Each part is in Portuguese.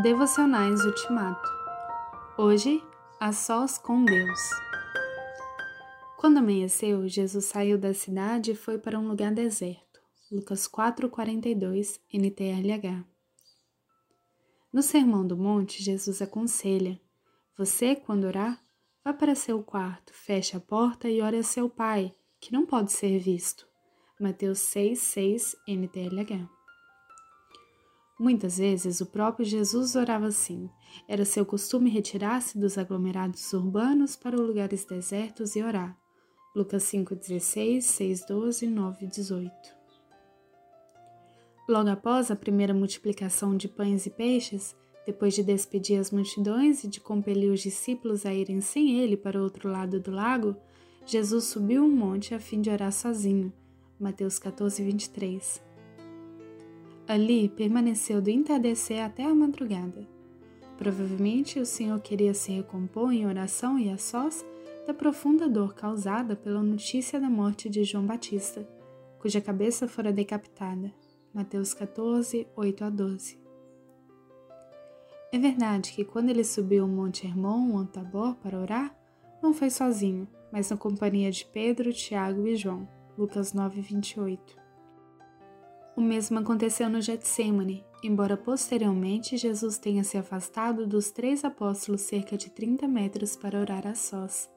Devocionais Ultimato. Hoje, a sós com Deus. Quando amanheceu, Jesus saiu da cidade e foi para um lugar deserto. Lucas 4:42, NTLH. No Sermão do Monte, Jesus aconselha: Você, quando orar, vá para seu quarto, feche a porta e ore a seu Pai, que não pode ser visto. Mateus 6:6, NTLH. Muitas vezes o próprio Jesus orava assim. Era seu costume retirar-se dos aglomerados urbanos para lugares desertos e orar. Lucas 5,16, 6,12, 9,18. Logo após a primeira multiplicação de pães e peixes, depois de despedir as multidões e de compelir os discípulos a irem sem ele para o outro lado do lago, Jesus subiu um monte a fim de orar sozinho. Mateus 14, 23. Ali permaneceu do entardecer até a madrugada. Provavelmente o Senhor queria se recompor em oração e a sós da profunda dor causada pela notícia da morte de João Batista, cuja cabeça fora decapitada. Mateus 14, 8 a 12. É verdade que quando ele subiu o Monte Hermon, ou Tabor, para orar, não foi sozinho, mas na companhia de Pedro, Tiago e João. Lucas 9, 28. O mesmo aconteceu no Getsemane, embora posteriormente Jesus tenha se afastado dos três apóstolos cerca de 30 metros para orar a sós.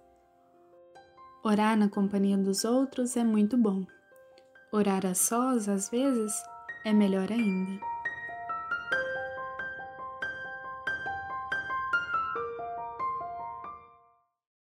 Orar na companhia dos outros é muito bom. Orar a sós, às vezes, é melhor ainda.